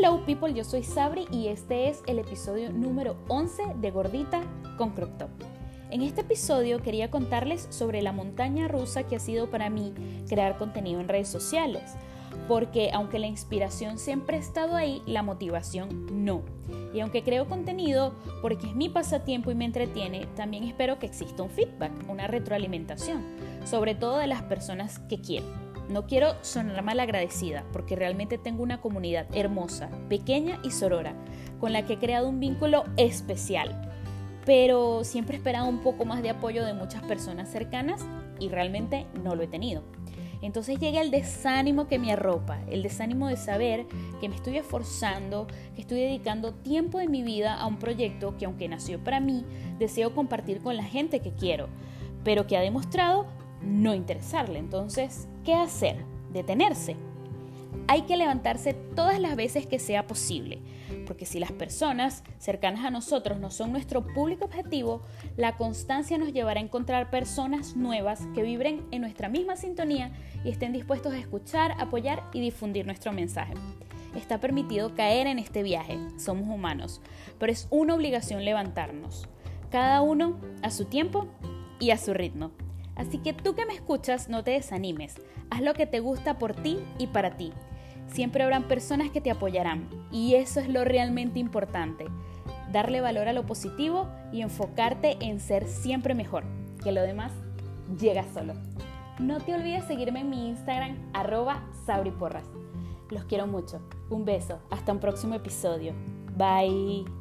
Hello people, yo soy Sabri y este es el episodio número 11 de Gordita con Crop Top. En este episodio quería contarles sobre la montaña rusa que ha sido para mí crear contenido en redes sociales, porque aunque la inspiración siempre ha estado ahí, la motivación no. Y aunque creo contenido porque es mi pasatiempo y me entretiene, también espero que exista un feedback, una retroalimentación, sobre todo de las personas que quiero. No quiero sonar mal agradecida porque realmente tengo una comunidad hermosa, pequeña y sorora, con la que he creado un vínculo especial. Pero siempre he esperado un poco más de apoyo de muchas personas cercanas y realmente no lo he tenido. Entonces llega el desánimo que me arropa, el desánimo de saber que me estoy esforzando, que estoy dedicando tiempo de mi vida a un proyecto que aunque nació para mí, deseo compartir con la gente que quiero, pero que ha demostrado no interesarle. Entonces, ¿qué hacer? Detenerse. Hay que levantarse todas las veces que sea posible, porque si las personas cercanas a nosotros no son nuestro público objetivo, la constancia nos llevará a encontrar personas nuevas que vibren en nuestra misma sintonía y estén dispuestos a escuchar, apoyar y difundir nuestro mensaje. Está permitido caer en este viaje, somos humanos, pero es una obligación levantarnos, cada uno a su tiempo y a su ritmo. Así que tú que me escuchas, no te desanimes. Haz lo que te gusta por ti y para ti. Siempre habrán personas que te apoyarán y eso es lo realmente importante. Darle valor a lo positivo y enfocarte en ser siempre mejor, que lo demás llega solo. No te olvides seguirme en mi Instagram arroba sabriporras. Los quiero mucho. Un beso. Hasta un próximo episodio. Bye.